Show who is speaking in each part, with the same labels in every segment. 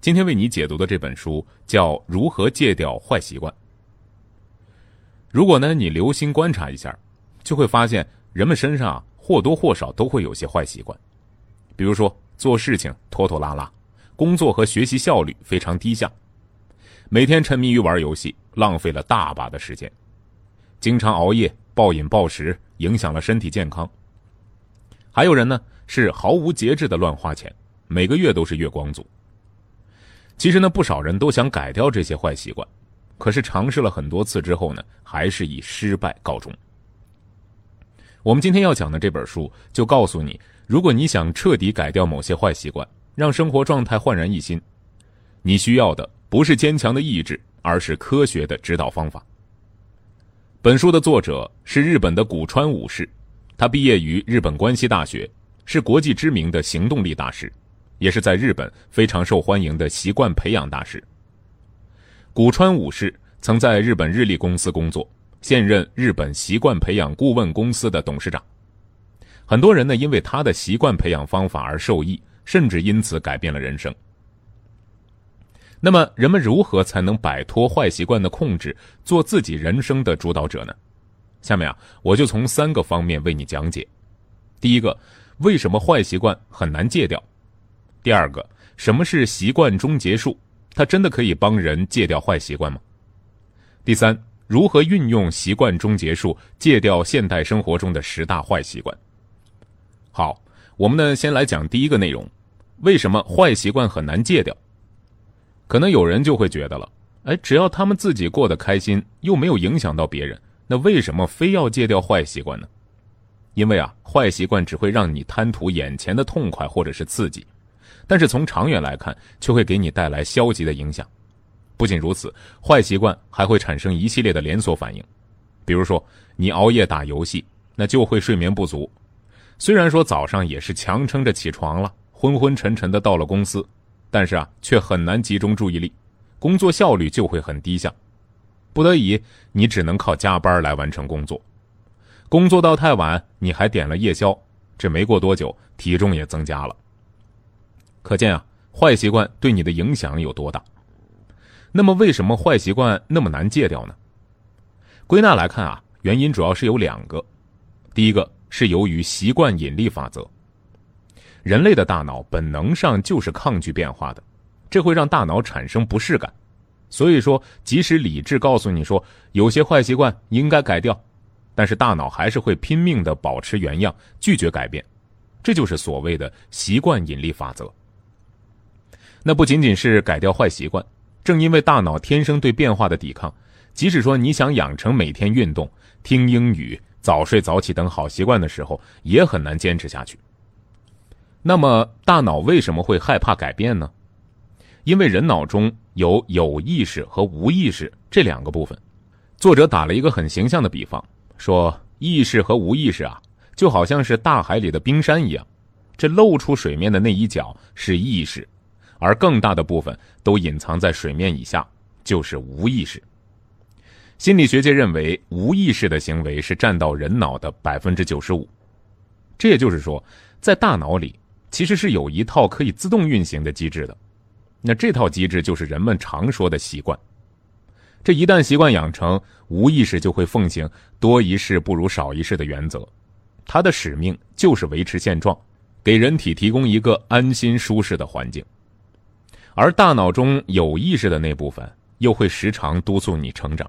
Speaker 1: 今天为你解读的这本书叫《如何戒掉坏习惯》。如果呢，你留心观察一下，就会发现人们身上或多或少都会有些坏习惯，比如说做事情拖拖拉拉，工作和学习效率非常低下，每天沉迷于玩游戏，浪费了大把的时间，经常熬夜、暴饮暴食，影响了身体健康。还有人呢，是毫无节制的乱花钱，每个月都是月光族。其实呢，不少人都想改掉这些坏习惯，可是尝试了很多次之后呢，还是以失败告终。我们今天要讲的这本书就告诉你，如果你想彻底改掉某些坏习惯，让生活状态焕然一新，你需要的不是坚强的意志，而是科学的指导方法。本书的作者是日本的古川武士，他毕业于日本关西大学，是国际知名的行动力大师。也是在日本非常受欢迎的习惯培养大师。古川武士曾在日本日立公司工作，现任日本习惯培养顾问公司的董事长。很多人呢，因为他的习惯培养方法而受益，甚至因此改变了人生。那么，人们如何才能摆脱坏习惯的控制，做自己人生的主导者呢？下面啊，我就从三个方面为你讲解。第一个，为什么坏习惯很难戒掉？第二个，什么是习惯终结术？它真的可以帮人戒掉坏习惯吗？第三，如何运用习惯终结术戒掉现代生活中的十大坏习惯？好，我们呢先来讲第一个内容：为什么坏习惯很难戒掉？可能有人就会觉得了，哎，只要他们自己过得开心，又没有影响到别人，那为什么非要戒掉坏习惯呢？因为啊，坏习惯只会让你贪图眼前的痛快或者是刺激。但是从长远来看，却会给你带来消极的影响。不仅如此，坏习惯还会产生一系列的连锁反应。比如说，你熬夜打游戏，那就会睡眠不足。虽然说早上也是强撑着起床了，昏昏沉沉的到了公司，但是啊，却很难集中注意力，工作效率就会很低下。不得已，你只能靠加班来完成工作。工作到太晚，你还点了夜宵，这没过多久，体重也增加了。可见啊，坏习惯对你的影响有多大？那么，为什么坏习惯那么难戒掉呢？归纳来看啊，原因主要是有两个。第一个是由于习惯引力法则。人类的大脑本能上就是抗拒变化的，这会让大脑产生不适感。所以说，即使理智告诉你说有些坏习惯应该改掉，但是大脑还是会拼命的保持原样，拒绝改变。这就是所谓的习惯引力法则。那不仅仅是改掉坏习惯，正因为大脑天生对变化的抵抗，即使说你想养成每天运动、听英语、早睡早起等好习惯的时候，也很难坚持下去。那么，大脑为什么会害怕改变呢？因为人脑中有有意识和无意识这两个部分。作者打了一个很形象的比方，说意识和无意识啊，就好像是大海里的冰山一样，这露出水面的那一角是意识。而更大的部分都隐藏在水面以下，就是无意识。心理学界认为，无意识的行为是占到人脑的百分之九十五。这也就是说，在大脑里其实是有一套可以自动运行的机制的。那这套机制就是人们常说的习惯。这一旦习惯养成，无意识就会奉行多一事不如少一事的原则。它的使命就是维持现状，给人体提供一个安心舒适的环境。而大脑中有意识的那部分又会时常督促你成长，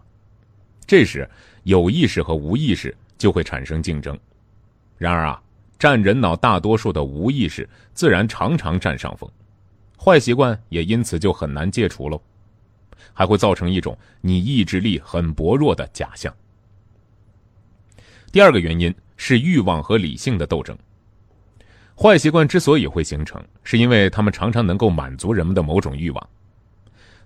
Speaker 1: 这时有意识和无意识就会产生竞争。然而啊，占人脑大多数的无意识自然常常占上风，坏习惯也因此就很难戒除喽，还会造成一种你意志力很薄弱的假象。第二个原因是欲望和理性的斗争。坏习惯之所以会形成，是因为他们常常能够满足人们的某种欲望。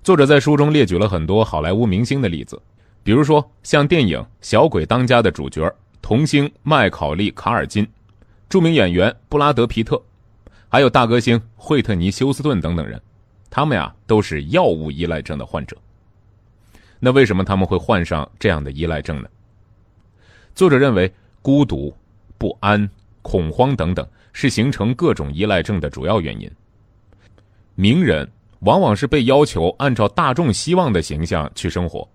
Speaker 1: 作者在书中列举了很多好莱坞明星的例子，比如说像电影《小鬼当家》的主角童星麦考利·卡尔金，著名演员布拉德·皮特，还有大歌星惠特尼·休斯顿等等人，他们呀都是药物依赖症的患者。那为什么他们会患上这样的依赖症呢？作者认为，孤独、不安、恐慌等等。是形成各种依赖症的主要原因。名人往往是被要求按照大众希望的形象去生活。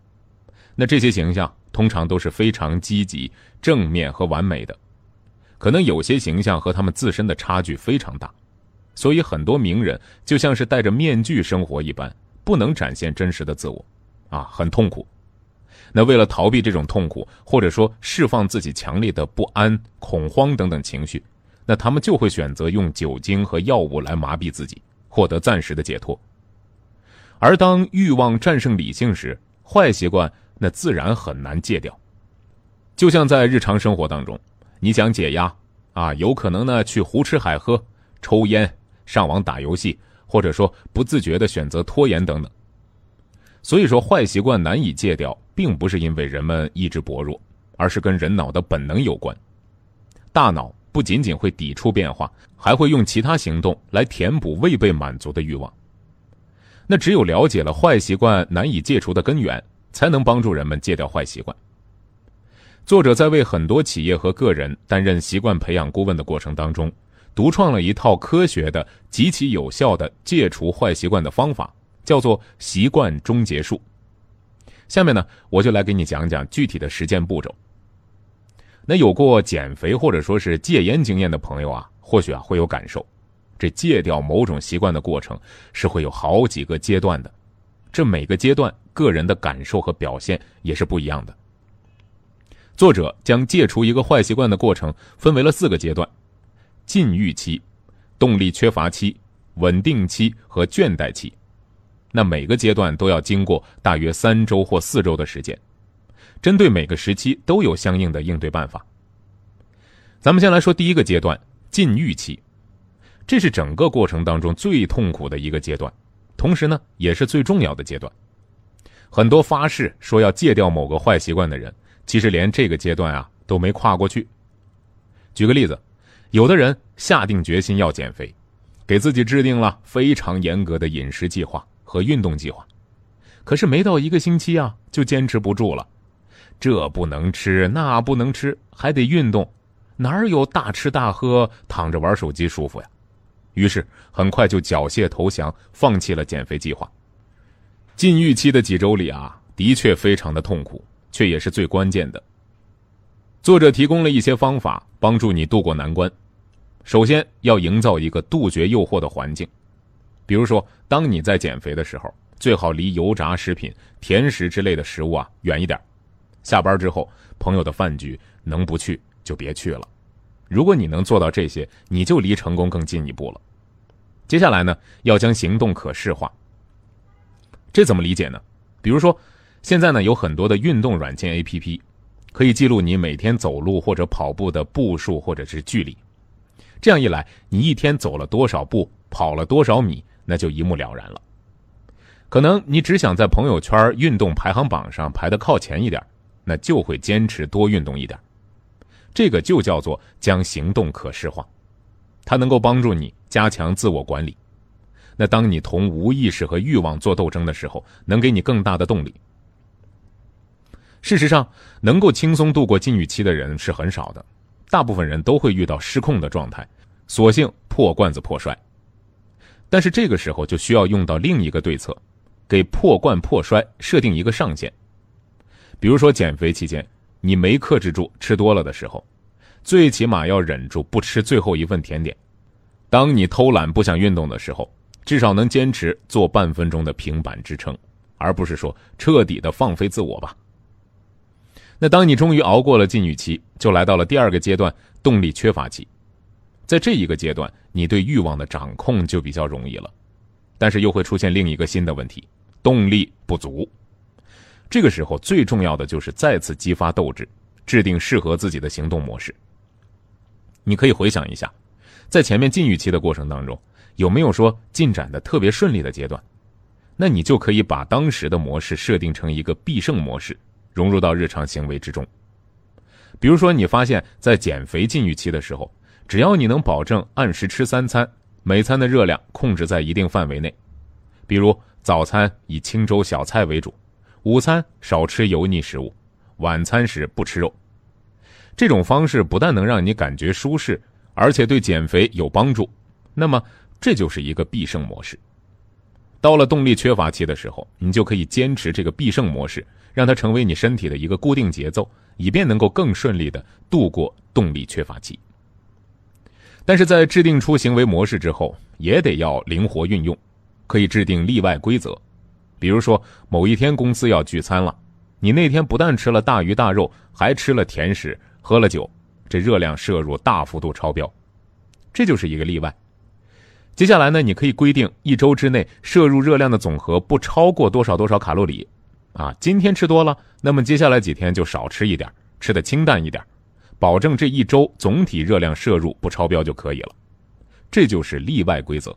Speaker 1: 那这些形象通常都是非常积极、正面和完美的，可能有些形象和他们自身的差距非常大，所以很多名人就像是戴着面具生活一般，不能展现真实的自我，啊，很痛苦。那为了逃避这种痛苦，或者说释放自己强烈的不安、恐慌等等情绪，那他们就会选择用酒精和药物来麻痹自己，获得暂时的解脱。而当欲望战胜理性时，坏习惯那自然很难戒掉。就像在日常生活当中，你想解压啊，有可能呢去胡吃海喝、抽烟、上网打游戏，或者说不自觉的选择拖延等等。所以说，坏习惯难以戒掉，并不是因为人们意志薄弱，而是跟人脑的本能有关。大脑不仅仅会抵触变化，还会用其他行动来填补未被满足的欲望。那只有了解了坏习惯难以戒除的根源，才能帮助人们戒掉坏习惯。作者在为很多企业和个人担任习惯培养顾问的过程当中，独创了一套科学的、极其有效的戒除坏习惯的方法。叫做习惯终结术。下面呢，我就来给你讲讲具体的实践步骤。那有过减肥或者说是戒烟经验的朋友啊，或许啊会有感受，这戒掉某种习惯的过程是会有好几个阶段的，这每个阶段个人的感受和表现也是不一样的。作者将戒除一个坏习惯的过程分为了四个阶段：禁欲期、动力缺乏期、稳定期和倦怠期。那每个阶段都要经过大约三周或四周的时间，针对每个时期都有相应的应对办法。咱们先来说第一个阶段禁欲期，这是整个过程当中最痛苦的一个阶段，同时呢也是最重要的阶段。很多发誓说要戒掉某个坏习惯的人，其实连这个阶段啊都没跨过去。举个例子，有的人下定决心要减肥，给自己制定了非常严格的饮食计划。和运动计划，可是没到一个星期啊，就坚持不住了。这不能吃，那不能吃，还得运动，哪有大吃大喝、躺着玩手机舒服呀？于是很快就缴械投降，放弃了减肥计划。禁欲期的几周里啊，的确非常的痛苦，却也是最关键的。作者提供了一些方法，帮助你渡过难关。首先要营造一个杜绝诱惑的环境。比如说，当你在减肥的时候，最好离油炸食品、甜食之类的食物啊远一点。下班之后，朋友的饭局能不去就别去了。如果你能做到这些，你就离成功更进一步了。接下来呢，要将行动可视化。这怎么理解呢？比如说，现在呢有很多的运动软件 APP，可以记录你每天走路或者跑步的步数或者是距离。这样一来，你一天走了多少步，跑了多少米。那就一目了然了。可能你只想在朋友圈运动排行榜上排的靠前一点，那就会坚持多运动一点。这个就叫做将行动可视化，它能够帮助你加强自我管理。那当你同无意识和欲望做斗争的时候，能给你更大的动力。事实上，能够轻松度过禁欲期的人是很少的，大部分人都会遇到失控的状态，索性破罐子破摔。但是这个时候就需要用到另一个对策，给破罐破摔设定一个上限。比如说减肥期间，你没克制住吃多了的时候，最起码要忍住不吃最后一份甜点。当你偷懒不想运动的时候，至少能坚持做半分钟的平板支撑，而不是说彻底的放飞自我吧。那当你终于熬过了禁欲期，就来到了第二个阶段——动力缺乏期。在这一个阶段，你对欲望的掌控就比较容易了，但是又会出现另一个新的问题：动力不足。这个时候最重要的就是再次激发斗志，制定适合自己的行动模式。你可以回想一下，在前面禁欲期的过程当中，有没有说进展的特别顺利的阶段？那你就可以把当时的模式设定成一个必胜模式，融入到日常行为之中。比如说，你发现，在减肥禁欲期的时候。只要你能保证按时吃三餐，每餐的热量控制在一定范围内，比如早餐以清粥小菜为主，午餐少吃油腻食物，晚餐时不吃肉，这种方式不但能让你感觉舒适，而且对减肥有帮助，那么这就是一个必胜模式。到了动力缺乏期的时候，你就可以坚持这个必胜模式，让它成为你身体的一个固定节奏，以便能够更顺利的度过动力缺乏期。但是在制定出行为模式之后，也得要灵活运用，可以制定例外规则。比如说，某一天公司要聚餐了，你那天不但吃了大鱼大肉，还吃了甜食，喝了酒，这热量摄入大幅度超标，这就是一个例外。接下来呢，你可以规定一周之内摄入热量的总和不超过多少多少卡路里，啊，今天吃多了，那么接下来几天就少吃一点，吃的清淡一点，保证这一周总体热量摄入不超标就可以了。这就是例外规则。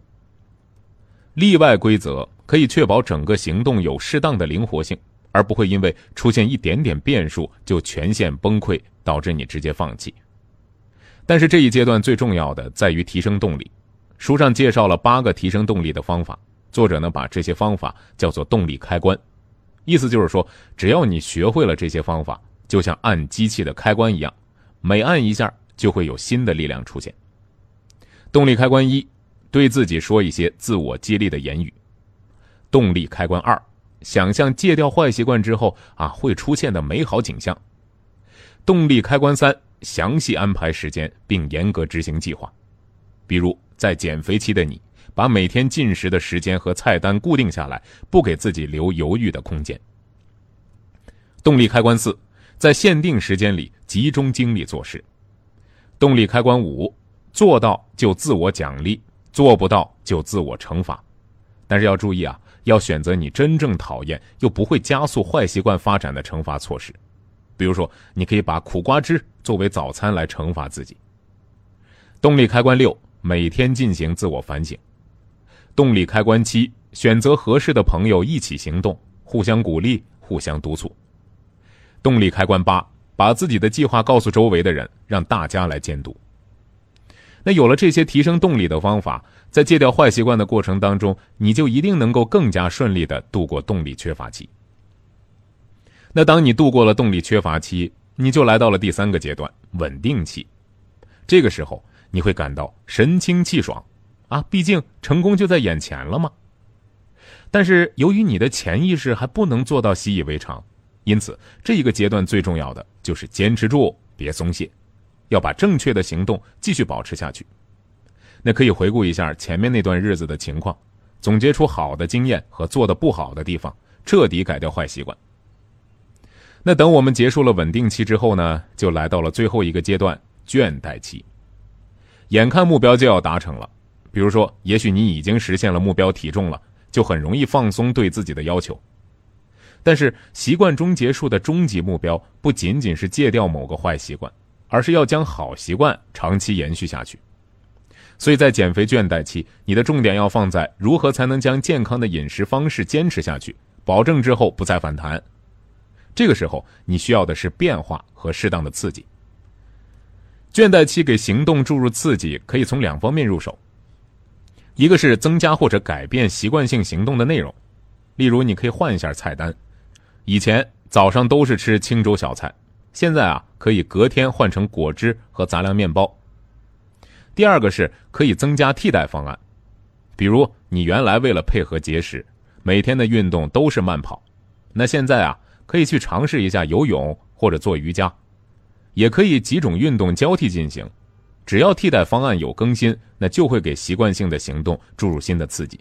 Speaker 1: 例外规则可以确保整个行动有适当的灵活性，而不会因为出现一点点变数就全线崩溃，导致你直接放弃。但是这一阶段最重要的在于提升动力。书上介绍了八个提升动力的方法，作者呢把这些方法叫做动力开关，意思就是说，只要你学会了这些方法，就像按机器的开关一样，每按一下就会有新的力量出现。动力开关一，对自己说一些自我激励的言语。动力开关二，想象戒掉坏习惯之后啊会出现的美好景象。动力开关三，详细安排时间并严格执行计划，比如。在减肥期的你，把每天进食的时间和菜单固定下来，不给自己留犹豫的空间。动力开关四，在限定时间里集中精力做事。动力开关五，做到就自我奖励，做不到就自我惩罚。但是要注意啊，要选择你真正讨厌又不会加速坏习惯发展的惩罚措施。比如说，你可以把苦瓜汁作为早餐来惩罚自己。动力开关六。每天进行自我反省，动力开关七：选择合适的朋友一起行动，互相鼓励，互相督促。动力开关八：把自己的计划告诉周围的人，让大家来监督。那有了这些提升动力的方法，在戒掉坏习惯的过程当中，你就一定能够更加顺利的度过动力缺乏期。那当你度过了动力缺乏期，你就来到了第三个阶段——稳定期。这个时候。你会感到神清气爽，啊，毕竟成功就在眼前了嘛。但是由于你的潜意识还不能做到习以为常，因此这一个阶段最重要的就是坚持住，别松懈，要把正确的行动继续保持下去。那可以回顾一下前面那段日子的情况，总结出好的经验和做的不好的地方，彻底改掉坏习惯。那等我们结束了稳定期之后呢，就来到了最后一个阶段——倦怠期。眼看目标就要达成了，比如说，也许你已经实现了目标体重了，就很容易放松对自己的要求。但是，习惯终结术的终极目标不仅仅是戒掉某个坏习惯，而是要将好习惯长期延续下去。所以在减肥倦怠期，你的重点要放在如何才能将健康的饮食方式坚持下去，保证之后不再反弹。这个时候，你需要的是变化和适当的刺激。倦怠期给行动注入刺激，可以从两方面入手。一个是增加或者改变习惯性行动的内容，例如你可以换一下菜单，以前早上都是吃清粥小菜，现在啊可以隔天换成果汁和杂粮面包。第二个是可以增加替代方案，比如你原来为了配合节食，每天的运动都是慢跑，那现在啊可以去尝试一下游泳或者做瑜伽。也可以几种运动交替进行，只要替代方案有更新，那就会给习惯性的行动注入新的刺激。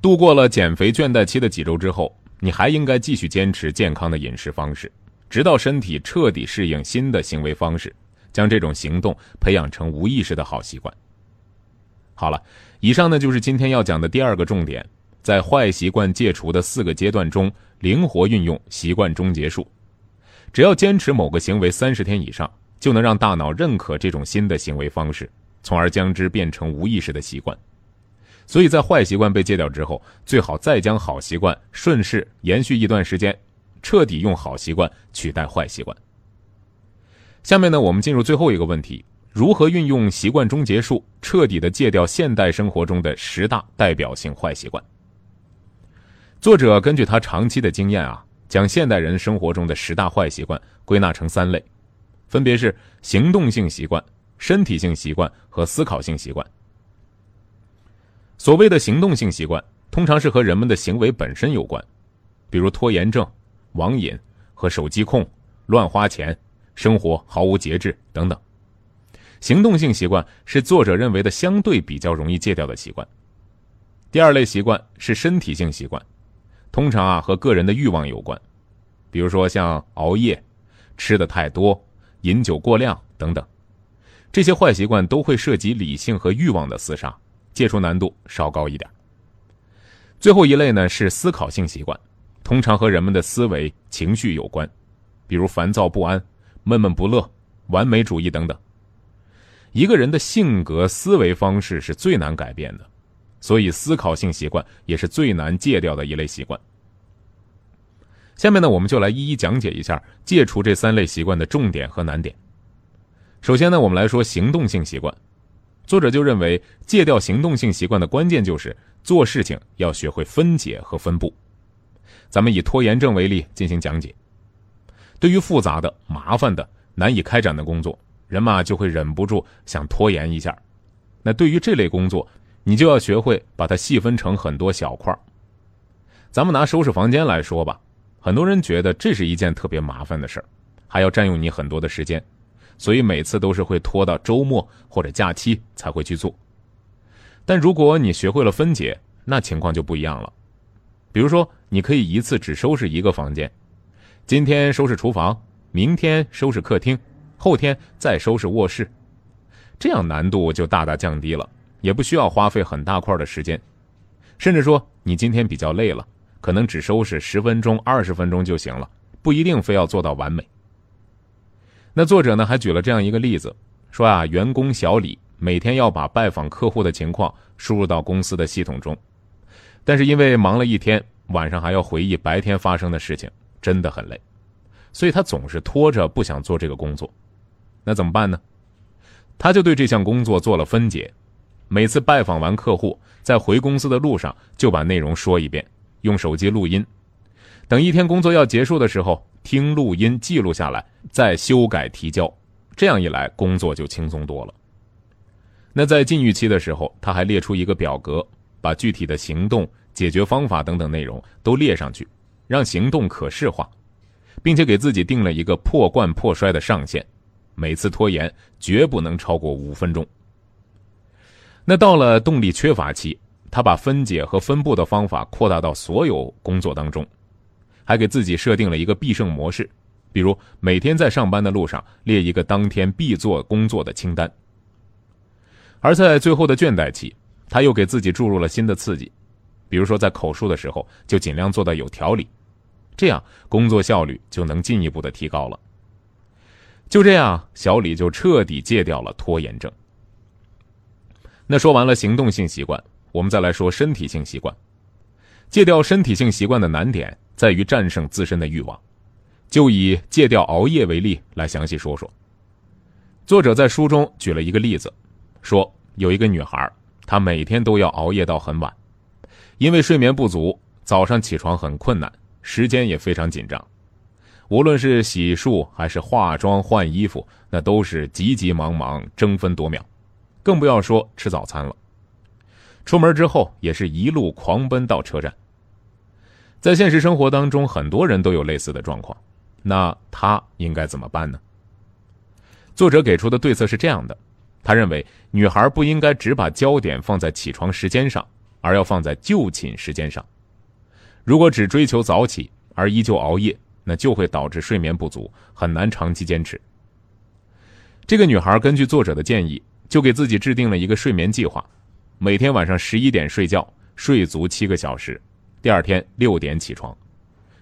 Speaker 1: 度过了减肥倦怠期的几周之后，你还应该继续坚持健康的饮食方式，直到身体彻底适应新的行为方式，将这种行动培养成无意识的好习惯。好了，以上呢就是今天要讲的第二个重点，在坏习惯戒除的四个阶段中，灵活运用习惯终结术。只要坚持某个行为三十天以上，就能让大脑认可这种新的行为方式，从而将之变成无意识的习惯。所以在坏习惯被戒掉之后，最好再将好习惯顺势延续一段时间，彻底用好习惯取代坏习惯。下面呢，我们进入最后一个问题：如何运用习惯终结术，彻底的戒掉现代生活中的十大代表性坏习惯？作者根据他长期的经验啊。将现代人生活中的十大坏习惯归纳成三类，分别是行动性习惯、身体性习惯和思考性习惯。所谓的行动性习惯，通常是和人们的行为本身有关，比如拖延症、网瘾和手机控、乱花钱、生活毫无节制等等。行动性习惯是作者认为的相对比较容易戒掉的习惯。第二类习惯是身体性习惯，通常啊和个人的欲望有关，比如说像熬夜、吃的太多、饮酒过量等等。这些坏习惯都会涉及理性和欲望的厮杀，戒除难度稍高一点。最后一类呢是思考性习惯，通常和人们的思维、情绪有关，比如烦躁不安、闷闷不乐、完美主义等等。一个人的性格、思维方式是最难改变的，所以思考性习惯也是最难戒掉的一类习惯。下面呢，我们就来一一讲解一下戒除这三类习惯的重点和难点。首先呢，我们来说行动性习惯。作者就认为，戒掉行动性习惯的关键就是做事情要学会分解和分布。咱们以拖延症为例进行讲解。对于复杂的、麻烦的、难以开展的工作，人嘛就会忍不住想拖延一下。那对于这类工作，你就要学会把它细分成很多小块咱们拿收拾房间来说吧，很多人觉得这是一件特别麻烦的事儿，还要占用你很多的时间。所以每次都是会拖到周末或者假期才会去做，但如果你学会了分解，那情况就不一样了。比如说，你可以一次只收拾一个房间，今天收拾厨房，明天收拾客厅，后天再收拾卧室，这样难度就大大降低了，也不需要花费很大块的时间。甚至说，你今天比较累了，可能只收拾十分钟、二十分钟就行了，不一定非要做到完美。那作者呢还举了这样一个例子，说啊，员工小李每天要把拜访客户的情况输入到公司的系统中，但是因为忙了一天，晚上还要回忆白天发生的事情，真的很累，所以他总是拖着不想做这个工作。那怎么办呢？他就对这项工作做了分解，每次拜访完客户，在回公司的路上就把内容说一遍，用手机录音，等一天工作要结束的时候。听录音记录下来，再修改提交，这样一来工作就轻松多了。那在禁欲期的时候，他还列出一个表格，把具体的行动、解决方法等等内容都列上去，让行动可视化，并且给自己定了一个破罐破摔的上限，每次拖延绝不能超过五分钟。那到了动力缺乏期，他把分解和分布的方法扩大到所有工作当中。还给自己设定了一个必胜模式，比如每天在上班的路上列一个当天必做工作的清单。而在最后的倦怠期，他又给自己注入了新的刺激，比如说在口述的时候就尽量做到有条理，这样工作效率就能进一步的提高了。就这样，小李就彻底戒掉了拖延症。那说完了行动性习惯，我们再来说身体性习惯。戒掉身体性习惯的难点。在于战胜自身的欲望，就以戒掉熬夜为例来详细说说。作者在书中举了一个例子，说有一个女孩，她每天都要熬夜到很晚，因为睡眠不足，早上起床很困难，时间也非常紧张。无论是洗漱还是化妆换衣服，那都是急急忙忙，争分夺秒，更不要说吃早餐了。出门之后也是一路狂奔到车站。在现实生活当中，很多人都有类似的状况，那他应该怎么办呢？作者给出的对策是这样的：他认为女孩不应该只把焦点放在起床时间上，而要放在就寝时间上。如果只追求早起而依旧熬夜，那就会导致睡眠不足，很难长期坚持。这个女孩根据作者的建议，就给自己制定了一个睡眠计划：每天晚上十一点睡觉，睡足七个小时。第二天六点起床，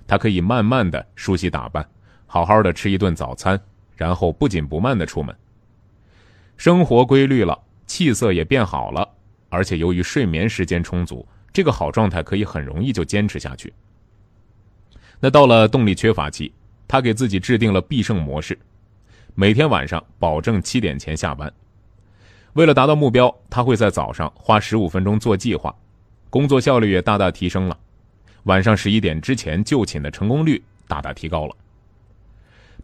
Speaker 1: 她可以慢慢的梳洗打扮，好好的吃一顿早餐，然后不紧不慢的出门。生活规律了，气色也变好了，而且由于睡眠时间充足，这个好状态可以很容易就坚持下去。那到了动力缺乏期，他给自己制定了必胜模式，每天晚上保证七点前下班。为了达到目标，他会在早上花十五分钟做计划，工作效率也大大提升了。晚上十一点之前就寝的成功率大大提高了。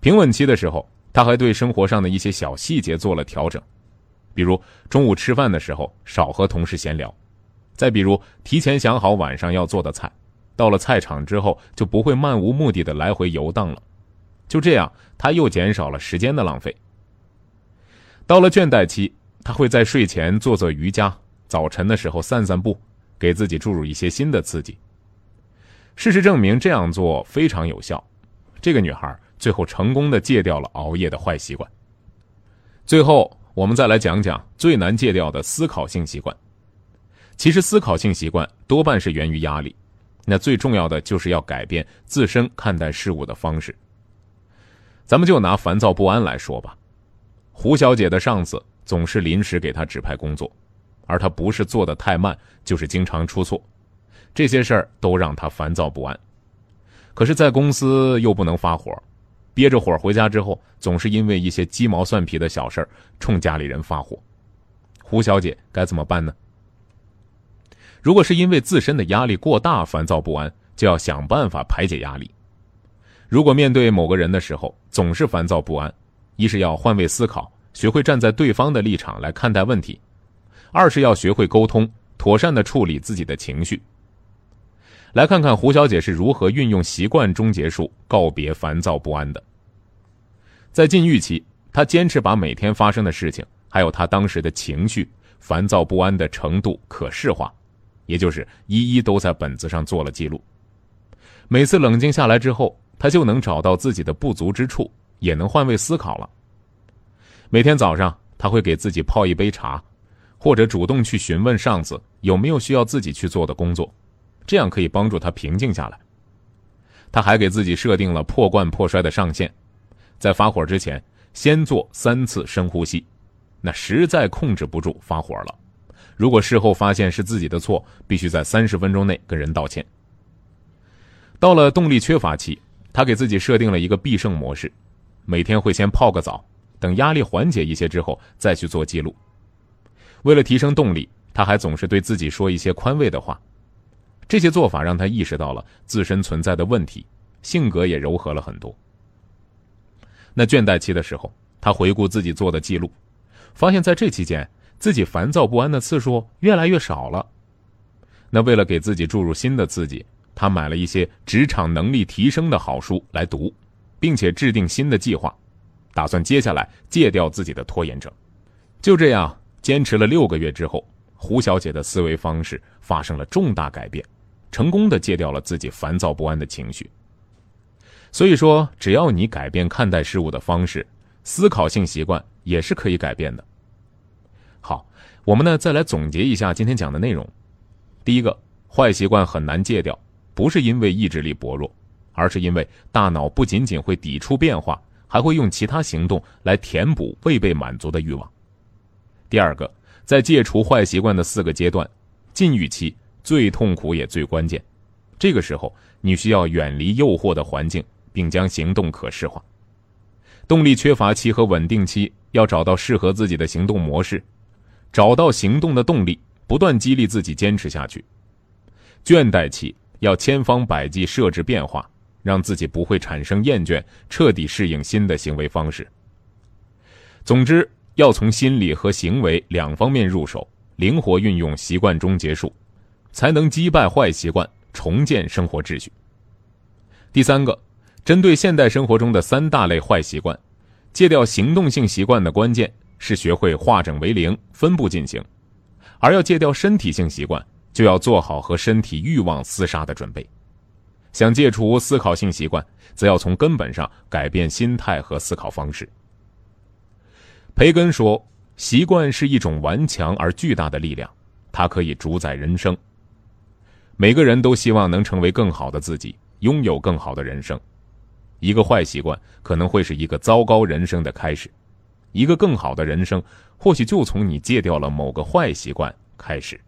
Speaker 1: 平稳期的时候，他还对生活上的一些小细节做了调整，比如中午吃饭的时候少和同事闲聊，再比如，提前想好晚上要做的菜，到了菜场之后就不会漫无目的的来回游荡了。就这样，他又减少了时间的浪费。到了倦怠期，他会在睡前做做瑜伽，早晨的时候散散步，给自己注入一些新的刺激。事实证明，这样做非常有效。这个女孩最后成功的戒掉了熬夜的坏习惯。最后，我们再来讲讲最难戒掉的思考性习惯。其实，思考性习惯多半是源于压力。那最重要的就是要改变自身看待事物的方式。咱们就拿烦躁不安来说吧。胡小姐的上司总是临时给她指派工作，而她不是做的太慢，就是经常出错，这些事儿都让她烦躁不安。可是，在公司又不能发火，憋着火回家之后，总是因为一些鸡毛蒜皮的小事儿冲家里人发火。胡小姐该怎么办呢？如果是因为自身的压力过大烦躁不安，就要想办法排解压力。如果面对某个人的时候总是烦躁不安，一是要换位思考，学会站在对方的立场来看待问题；二是要学会沟通，妥善的处理自己的情绪。来看看胡小姐是如何运用习惯终结术告别烦躁不安的。在禁欲期，她坚持把每天发生的事情，还有她当时的情绪、烦躁不安的程度可视化。也就是一一都在本子上做了记录，每次冷静下来之后，他就能找到自己的不足之处，也能换位思考了。每天早上，他会给自己泡一杯茶，或者主动去询问上司有没有需要自己去做的工作，这样可以帮助他平静下来。他还给自己设定了破罐破摔的上限，在发火之前，先做三次深呼吸，那实在控制不住发火了。如果事后发现是自己的错，必须在三十分钟内跟人道歉。到了动力缺乏期，他给自己设定了一个必胜模式，每天会先泡个澡，等压力缓解一些之后再去做记录。为了提升动力，他还总是对自己说一些宽慰的话。这些做法让他意识到了自身存在的问题，性格也柔和了很多。那倦怠期的时候，他回顾自己做的记录，发现在这期间。自己烦躁不安的次数越来越少了。那为了给自己注入新的刺激，他买了一些职场能力提升的好书来读，并且制定新的计划，打算接下来戒掉自己的拖延症。就这样坚持了六个月之后，胡小姐的思维方式发生了重大改变，成功的戒掉了自己烦躁不安的情绪。所以说，只要你改变看待事物的方式，思考性习惯也是可以改变的。好，我们呢再来总结一下今天讲的内容。第一个，坏习惯很难戒掉，不是因为意志力薄弱，而是因为大脑不仅仅会抵触变化，还会用其他行动来填补未被满足的欲望。第二个，在戒除坏习惯的四个阶段，禁欲期最痛苦也最关键。这个时候，你需要远离诱惑的环境，并将行动可视化。动力缺乏期和稳定期，要找到适合自己的行动模式。找到行动的动力，不断激励自己坚持下去。倦怠期要千方百计设置变化，让自己不会产生厌倦，彻底适应新的行为方式。总之，要从心理和行为两方面入手，灵活运用习惯终结术，才能击败坏习惯，重建生活秩序。第三个，针对现代生活中的三大类坏习惯，戒掉行动性习惯的关键。是学会化整为零，分步进行；而要戒掉身体性习惯，就要做好和身体欲望厮杀的准备。想戒除思考性习惯，则要从根本上改变心态和思考方式。培根说：“习惯是一种顽强而巨大的力量，它可以主宰人生。每个人都希望能成为更好的自己，拥有更好的人生。一个坏习惯可能会是一个糟糕人生的开始。”一个更好的人生，或许就从你戒掉了某个坏习惯开始。